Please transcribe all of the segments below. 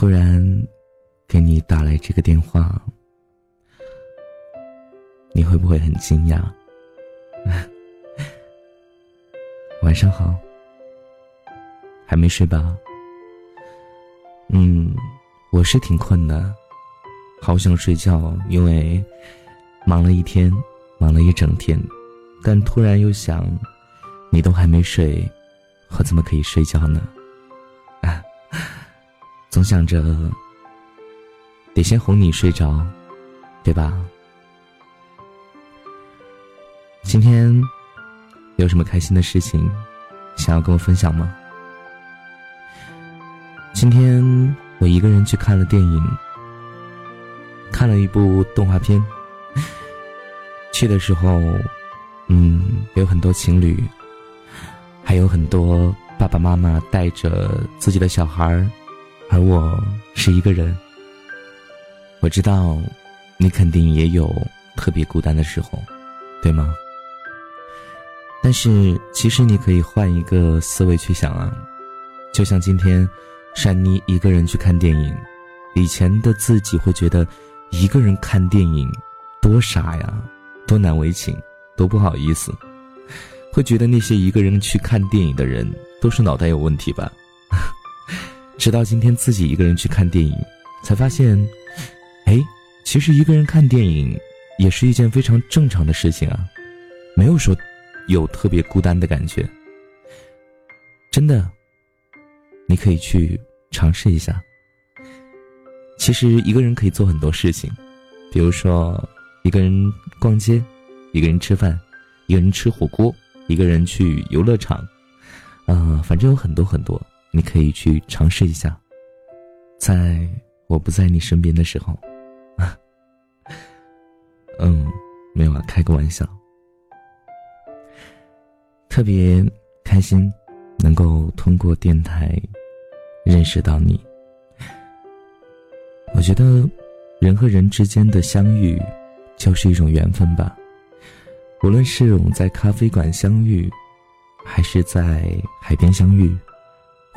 忽然给你打来这个电话，你会不会很惊讶？晚上好，还没睡吧？嗯，我是挺困的，好想睡觉，因为忙了一天，忙了一整天，但突然又想，你都还没睡，我怎么可以睡觉呢？总想着得先哄你睡着，对吧？今天。有什么开心的事情，想要跟我分享吗？今天我一个人去看了电影，看了一部动画片。去的时候，嗯，有很多情侣，还有很多爸爸妈妈带着自己的小孩儿，而我是一个人。我知道，你肯定也有特别孤单的时候，对吗？但是，其实你可以换一个思维去想啊，就像今天，珊妮一个人去看电影，以前的自己会觉得，一个人看电影，多傻呀，多难为情，多不好意思，会觉得那些一个人去看电影的人都是脑袋有问题吧。直到今天自己一个人去看电影，才发现，哎，其实一个人看电影，也是一件非常正常的事情啊，没有说。有特别孤单的感觉，真的，你可以去尝试一下。其实一个人可以做很多事情，比如说一个人逛街，一个人吃饭，一个人吃火锅，一个人去游乐场，嗯，反正有很多很多，你可以去尝试一下。在我不在你身边的时候，嗯，没有啊，开个玩笑。特别开心，能够通过电台认识到你。我觉得，人和人之间的相遇，就是一种缘分吧。无论是我们在咖啡馆相遇，还是在海边相遇，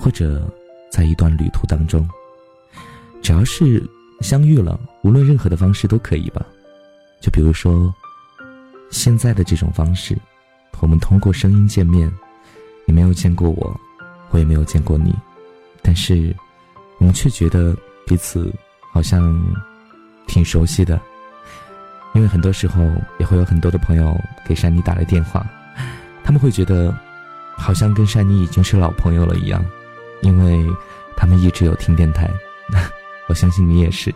或者在一段旅途当中，只要是相遇了，无论任何的方式都可以吧。就比如说，现在的这种方式。我们通过声音见面，你没有见过我，我也没有见过你，但是我们却觉得彼此好像挺熟悉的，因为很多时候也会有很多的朋友给珊妮打来电话，他们会觉得好像跟珊妮已经是老朋友了一样，因为他们一直有听电台，我相信你也是。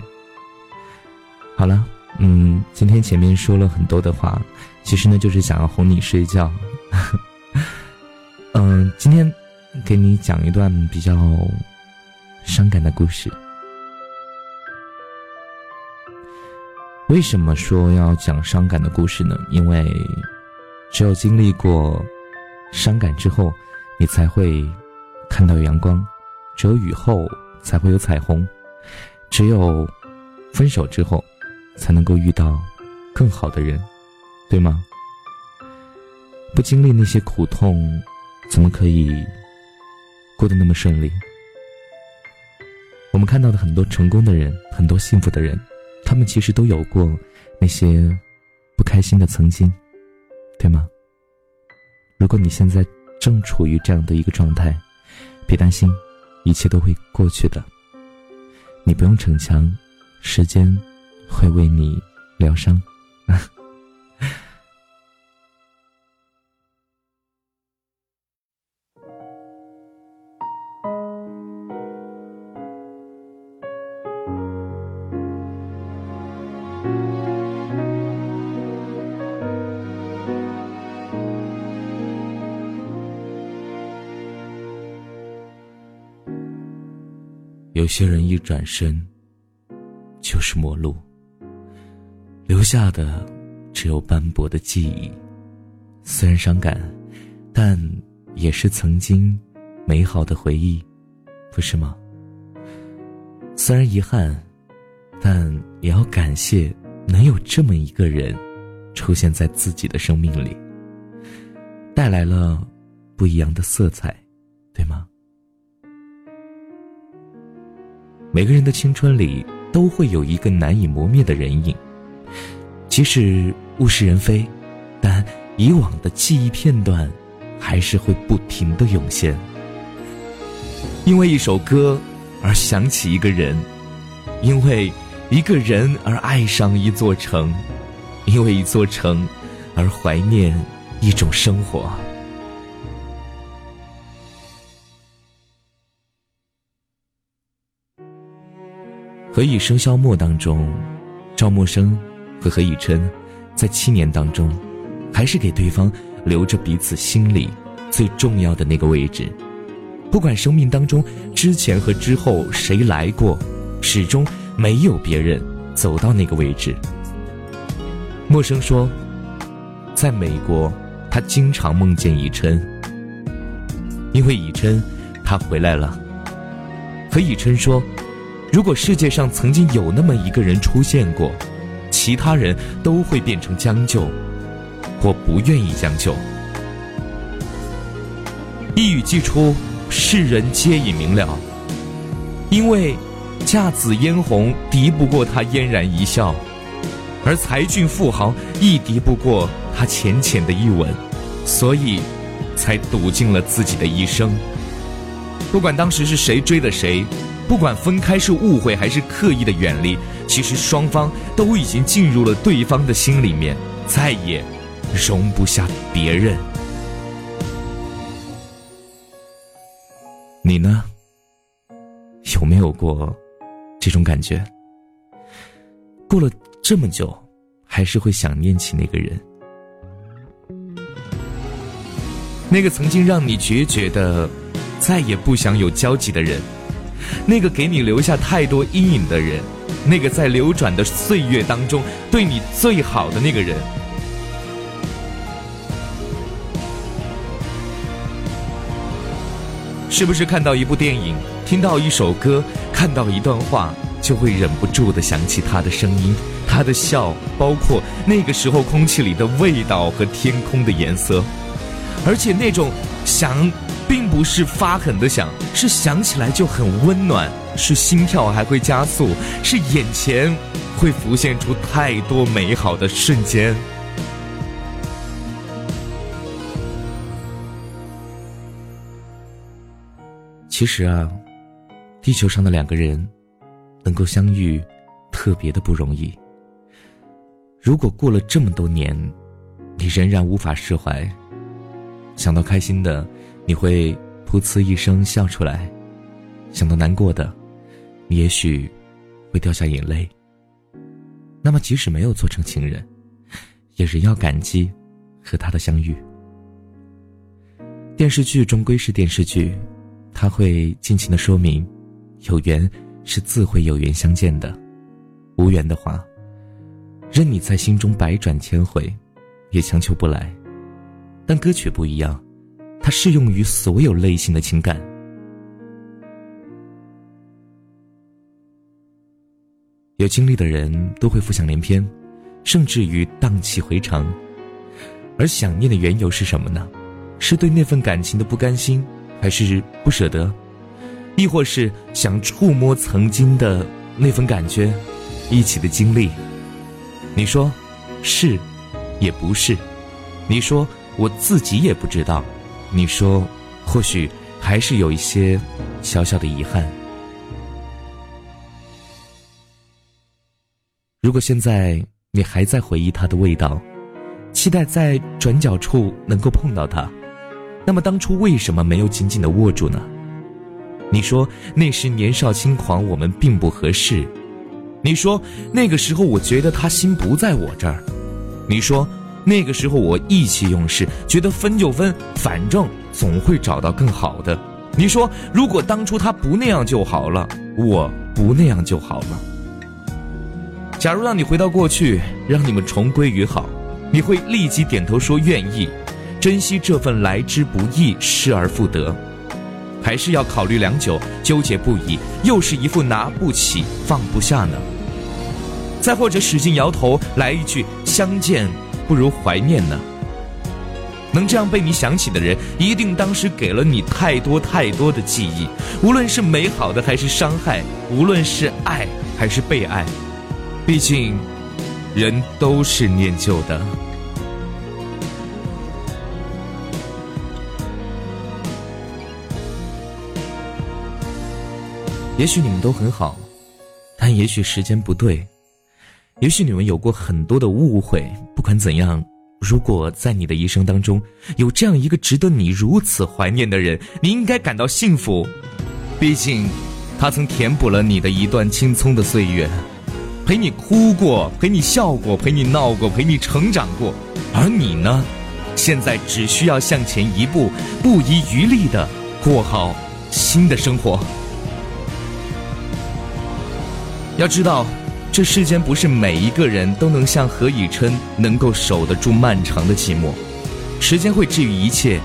好了。嗯，今天前面说了很多的话，其实呢就是想要哄你睡觉。嗯，今天给你讲一段比较伤感的故事。为什么说要讲伤感的故事呢？因为只有经历过伤感之后，你才会看到阳光；只有雨后才会有彩虹；只有分手之后。才能够遇到更好的人，对吗？不经历那些苦痛，怎么可以过得那么顺利？我们看到的很多成功的人，很多幸福的人，他们其实都有过那些不开心的曾经，对吗？如果你现在正处于这样的一个状态，别担心，一切都会过去的。你不用逞强，时间。会为你疗伤。有些人一转身，就是陌路。留下的只有斑驳的记忆，虽然伤感，但也是曾经美好的回忆，不是吗？虽然遗憾，但也要感谢能有这么一个人出现在自己的生命里，带来了不一样的色彩，对吗？每个人的青春里都会有一个难以磨灭的人影，即使物是人非，但以往的记忆片段还是会不停的涌现。因为一首歌而想起一个人，因为一个人而爱上一座城，因为一座城而怀念一种生活。《何以笙箫默》当中，赵默笙和何以琛在七年当中，还是给对方留着彼此心里最重要的那个位置。不管生命当中之前和之后谁来过，始终没有别人走到那个位置。默笙说，在美国，他经常梦见以琛，因为以琛，他回来了。何以琛说。如果世界上曾经有那么一个人出现过，其他人都会变成将就，或不愿意将就。一语既出，世人皆已明了。因为姹紫嫣红敌不过他嫣然一笑，而才俊富豪亦敌不过他浅浅的一吻，所以才赌尽了自己的一生。不管当时是谁追的谁。不管分开是误会还是刻意的远离，其实双方都已经进入了对方的心里面，再也容不下别人。你呢？有没有过这种感觉？过了这么久，还是会想念起那个人，那个曾经让你决绝的，再也不想有交集的人。那个给你留下太多阴影的人，那个在流转的岁月当中对你最好的那个人，是不是看到一部电影，听到一首歌，看到一段话，就会忍不住的想起他的声音，他的笑，包括那个时候空气里的味道和天空的颜色，而且那种想。并不是发狠的想，是想起来就很温暖，是心跳还会加速，是眼前会浮现出太多美好的瞬间。其实啊，地球上的两个人能够相遇，特别的不容易。如果过了这么多年，你仍然无法释怀，想到开心的。你会噗呲一声笑出来，想到难过的，你也许会掉下眼泪。那么，即使没有做成情人，也仍要感激和他的相遇。电视剧终归是电视剧，他会尽情的说明，有缘是自会有缘相见的，无缘的话，任你在心中百转千回，也强求不来。但歌曲不一样。它适用于所有类型的情感。有经历的人都会浮想联翩，甚至于荡气回肠。而想念的缘由是什么呢？是对那份感情的不甘心，还是不舍得？亦或是想触摸曾经的那份感觉，一起的经历？你说是，也不是。你说我自己也不知道。你说，或许还是有一些小小的遗憾。如果现在你还在回忆他的味道，期待在转角处能够碰到他，那么当初为什么没有紧紧的握住呢？你说那时年少轻狂，我们并不合适。你说那个时候我觉得他心不在我这儿。你说。那个时候我意气用事，觉得分就分，反正总会找到更好的。你说，如果当初他不那样就好了，我不那样就好了。假如让你回到过去，让你们重归于好，你会立即点头说愿意，珍惜这份来之不易、失而复得，还是要考虑良久，纠结不已，又是一副拿不起、放不下呢？再或者使劲摇头，来一句相见。不如怀念呢。能这样被你想起的人，一定当时给了你太多太多的记忆，无论是美好的还是伤害，无论是爱还是被爱。毕竟，人都是念旧的。也许你们都很好，但也许时间不对，也许你们有过很多的误会。不管怎样，如果在你的一生当中有这样一个值得你如此怀念的人，你应该感到幸福。毕竟，他曾填补了你的一段青葱的岁月，陪你哭过，陪你笑过，陪你闹过，陪你成长过。而你呢，现在只需要向前一步，不遗余力的过好新的生活。要知道，这世间不是每一个人都能像何以琛能够守得住漫长的寂寞。时间会治愈一切，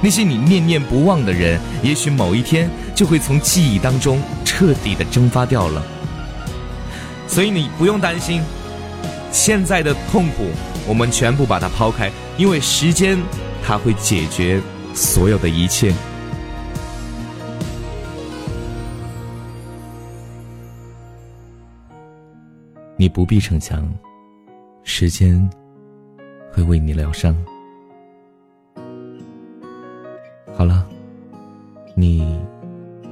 那些你念念不忘的人，也许某一天就会从记忆当中彻底的蒸发掉了。所以你不用担心，现在的痛苦我们全部把它抛开，因为时间它会解决所有的一切。你不必逞强，时间会为你疗伤。好了，你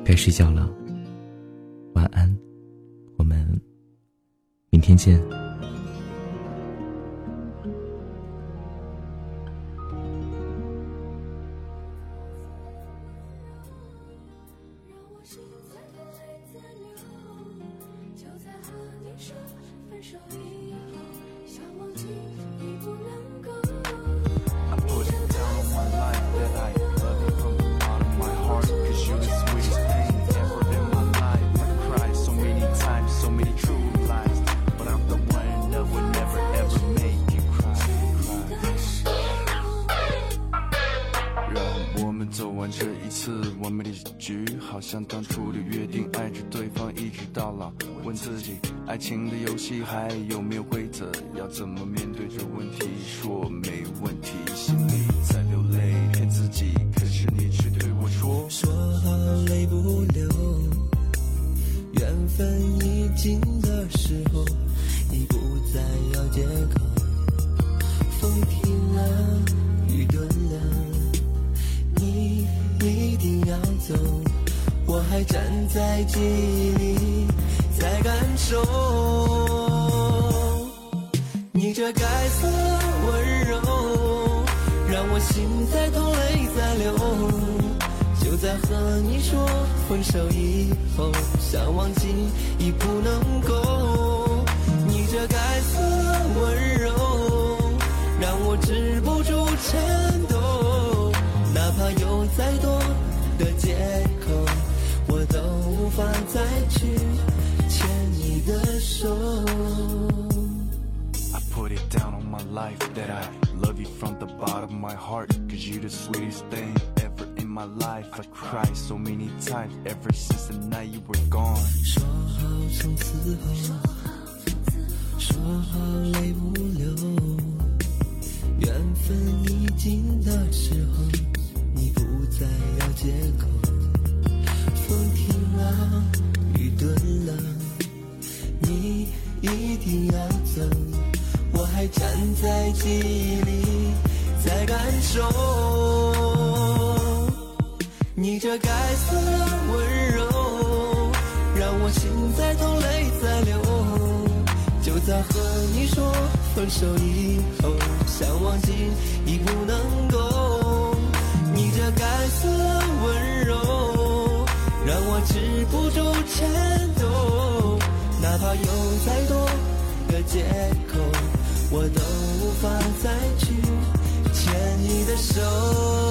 该睡觉了，晚安，我们明天见。当初的约定，爱着对方一直到老。问自己，爱情的游戏还有没有规则？要怎么面对这问题？说我心在痛，泪在流。就在和你说分手以后，想忘记已不能够。你这该死的温柔，让我止不住颤抖，哪怕有再多的借口。我都无法再去牵你的手。I put it down on my life that I love you from the bottom of my heart. You the sweetest thing ever in my life. I cried so many times ever since the night you were gone. 说好从此后，说好泪不流。缘分已尽的时候，你不再要借口。风停了，雨顿了，你一定要走。我还站在记忆里，在感受你这该死的温柔，让我心在痛，泪在流。就在和你说分手以后，想忘记已不能够。你这该死的温柔。让我止不住颤抖，哪怕有再多的借口，我都无法再去牵你的手。